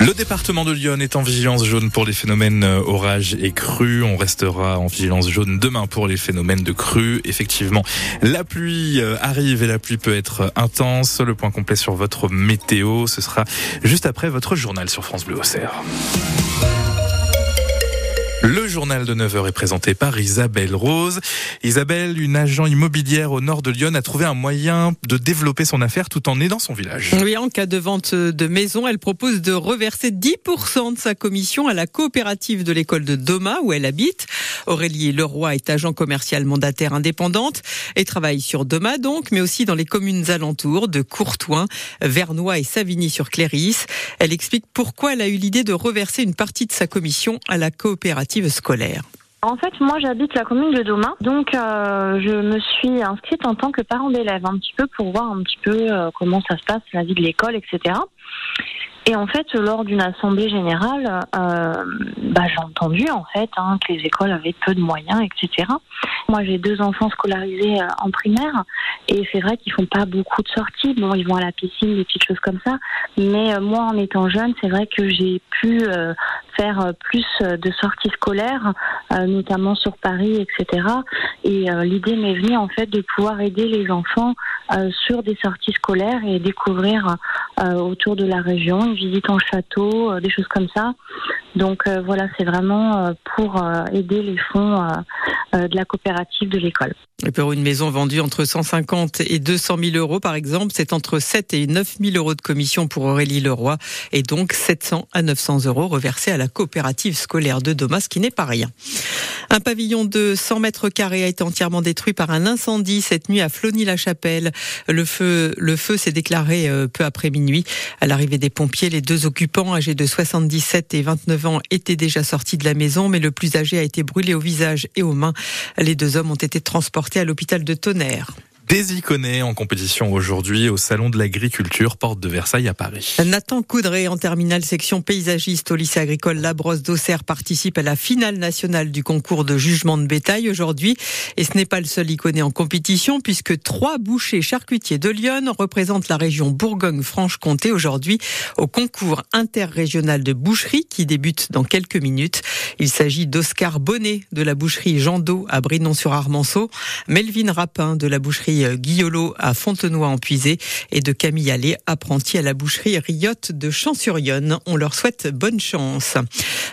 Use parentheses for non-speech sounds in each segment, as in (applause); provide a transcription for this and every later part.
Le département de Lyon est en vigilance jaune pour les phénomènes euh, orages et crues. On restera en vigilance jaune demain pour les phénomènes de crues. Effectivement, la pluie euh, arrive et la pluie peut être intense. Le point complet sur votre météo, ce sera juste après votre journal sur France Bleu Auxerre. Le journal de 9h est présenté par Isabelle Rose. Isabelle, une agent immobilière au nord de Lyon, a trouvé un moyen de développer son affaire tout en aidant son village. Oui, en cas de vente de maison, elle propose de reverser 10% de sa commission à la coopérative de l'école de Doma où elle habite. Aurélie Leroy est agent commercial mandataire indépendante et travaille sur Doma donc, mais aussi dans les communes alentours de Courtois, Vernois et Savigny-sur-Cléris. Elle explique pourquoi elle a eu l'idée de reverser une partie de sa commission à la coopérative scolaire. En fait, moi, j'habite la commune de Domain, donc euh, je me suis inscrite en tant que parent d'élève, un petit peu pour voir un petit peu euh, comment ça se passe, la vie de l'école, etc. Et en fait, lors d'une assemblée générale, euh, bah, j'ai entendu en fait hein, que les écoles avaient peu de moyens, etc. Moi, j'ai deux enfants scolarisés euh, en primaire, et c'est vrai qu'ils font pas beaucoup de sorties. Bon, ils vont à la piscine, des petites choses comme ça. Mais euh, moi, en étant jeune, c'est vrai que j'ai pu euh, faire plus de sorties scolaires, notamment sur Paris, etc. Et l'idée m'est venue en fait de pouvoir aider les enfants sur des sorties scolaires et découvrir autour de la région visite en château, euh, des choses comme ça. Donc euh, voilà, c'est vraiment euh, pour aider les fonds de la coopérative de l'école. Pour une maison vendue entre 150 et 200 000 euros, par exemple, c'est entre 7 et 9 000 euros de commission pour Aurélie Leroy et donc 700 à 900 euros reversés à la coopérative scolaire de Domas, ce qui n'est pas rien. Un pavillon de 100 mètres carrés a été entièrement détruit par un incendie cette nuit à Flony-la-Chapelle. Le feu, le feu s'est déclaré peu après minuit. À l'arrivée des pompiers, les deux occupants, âgés de 77 et 29 ans, étaient déjà sortis de la maison, mais le plus âgé a été brûlé au visage et aux mains. Les deux hommes ont été transportés à l'hôpital de Tonnerre des iconés en compétition aujourd'hui au Salon de l'Agriculture, porte de Versailles à Paris. Nathan Coudray, en terminale section paysagiste au lycée agricole Labrosse d'Auxerre, participe à la finale nationale du concours de jugement de bétail aujourd'hui. Et ce n'est pas le seul iconé en compétition, puisque trois bouchers charcutiers de Lyon représentent la région Bourgogne-Franche-Comté aujourd'hui au concours interrégional de boucherie qui débute dans quelques minutes. Il s'agit d'Oscar Bonnet de la boucherie Jean d'Eau à Brinon-sur-Armançon, Melvin Rapin de la boucherie Guillolo à Fontenoy en Puisée et de Camille Allais, apprenti à la boucherie Riotte de Champs-sur-Yonne. On leur souhaite bonne chance.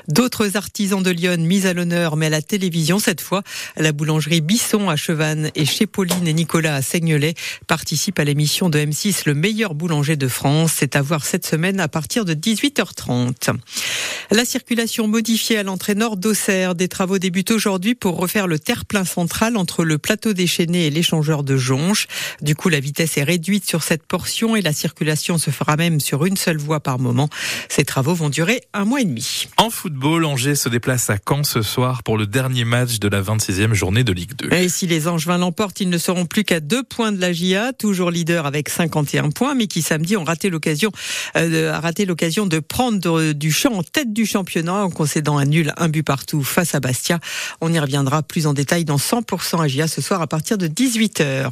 D'autres artisans de Lyon mis à l'honneur, mais à la télévision cette fois. La boulangerie Bisson à Chevannes et chez Pauline et Nicolas à Seignelay participent à l'émission de M6 Le meilleur boulanger de France. C'est à voir cette semaine à partir de 18h30. La circulation modifiée à l'entrée nord d'Auxerre. Des travaux débutent aujourd'hui pour refaire le terre-plein central entre le plateau déchaîné et l'échangeur de Jonche. Du coup, la vitesse est réduite sur cette portion et la circulation se fera même sur une seule voie par moment. Ces travaux vont durer un mois et demi. En football, Angers se déplace à Caen ce soir pour le dernier match de la 26e journée de Ligue 2. Et si les Angevins l'emportent, ils ne seront plus qu'à deux points de la GIA, toujours leader avec 51 points, mais qui samedi ont raté l'occasion, euh, raté l'occasion de prendre du champ en tête du championnat en concédant un nul, un but partout face à Bastia. On y reviendra plus en détail dans 100% AGIA ce soir à partir de 18h.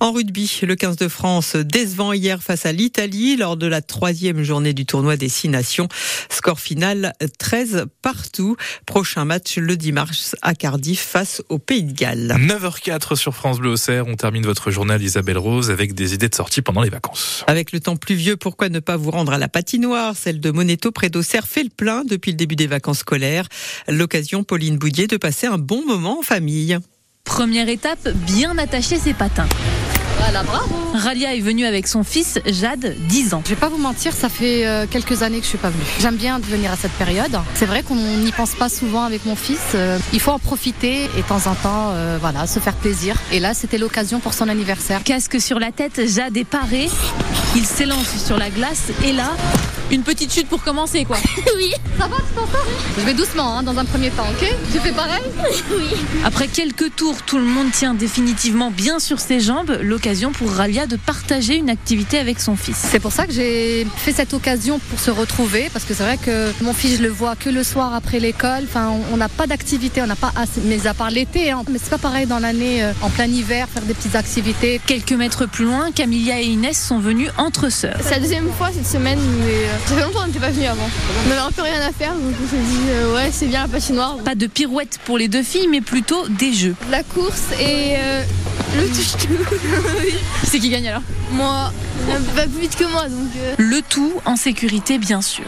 En rugby, le 15 de France décevant hier face à l'Italie lors de la troisième journée du tournoi des six nations. Score final 13 partout. Prochain match le 10 mars à Cardiff face au Pays de Galles. 9h04 sur France Bleu Auxerre. On termine votre journal Isabelle Rose avec des idées de sortie pendant les vacances. Avec le temps pluvieux, pourquoi ne pas vous rendre à la patinoire? Celle de Moneto près d'Auxerre fait le plein depuis le début des vacances scolaires. L'occasion, Pauline Boudier, de passer un bon moment en famille. Première étape, bien attacher ses patins. Voilà, bravo. Ralia est venue avec son fils Jade, 10 ans. Je vais pas vous mentir, ça fait euh, quelques années que je suis pas venue. J'aime bien venir à cette période. C'est vrai qu'on n'y pense pas souvent avec mon fils. Euh, il faut en profiter et de temps en temps, euh, voilà, se faire plaisir. Et là, c'était l'occasion pour son anniversaire. Casque sur la tête, Jade est paré. Il s'élance sur la glace et là, Une petite chute pour commencer, quoi. (laughs) oui. Ça va, tu t'en sors Je vais doucement, hein, dans un premier temps, ok? Tu fais pareil? (laughs) Oui. Après quelques tours, tout le monde tient définitivement bien sur ses jambes. L'occasion pour Ralia de partager une activité avec son fils. C'est pour ça que j'ai fait cette occasion pour se retrouver, parce que c'est vrai que mon fils, je le vois que le soir après l'école. Enfin, on n'a pas d'activité, on n'a pas assez, mais à part l'été. Hein. Mais c'est pas pareil dans l'année, euh, en plein hiver, faire des petites activités. Quelques mètres plus loin, Camilla et Inès sont venues entre sœurs. C'est la deuxième fois cette semaine, mais euh, (laughs) ça fait longtemps qu'on n'était pas venus avant. On n'avait un peu rien à faire, donc on s'est dit, euh, ouais, c'est bien la patinoire. Pas de pirouette pour les deux filles, mais plutôt des jeux. La course et euh, le touche-tout. (laughs) C'est qui gagne alors? Moi, pas plus vite que moi, donc. euh, Le tout en sécurité, bien sûr.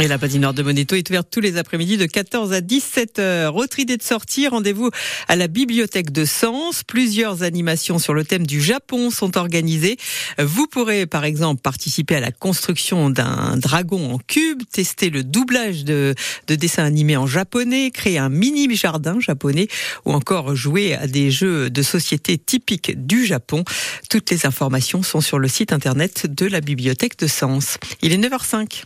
Et la patinoire de Moneto est ouverte tous les après-midi de 14 à 17 heures. Autre idée de sortie, rendez-vous à la bibliothèque de Sens. Plusieurs animations sur le thème du Japon sont organisées. Vous pourrez par exemple participer à la construction d'un dragon en cube, tester le doublage de, de dessins animés en japonais, créer un mini jardin japonais ou encore jouer à des jeux de société typiques du Japon. Toutes les informations sont sur le site internet de la bibliothèque de Sens. Il est 9h05.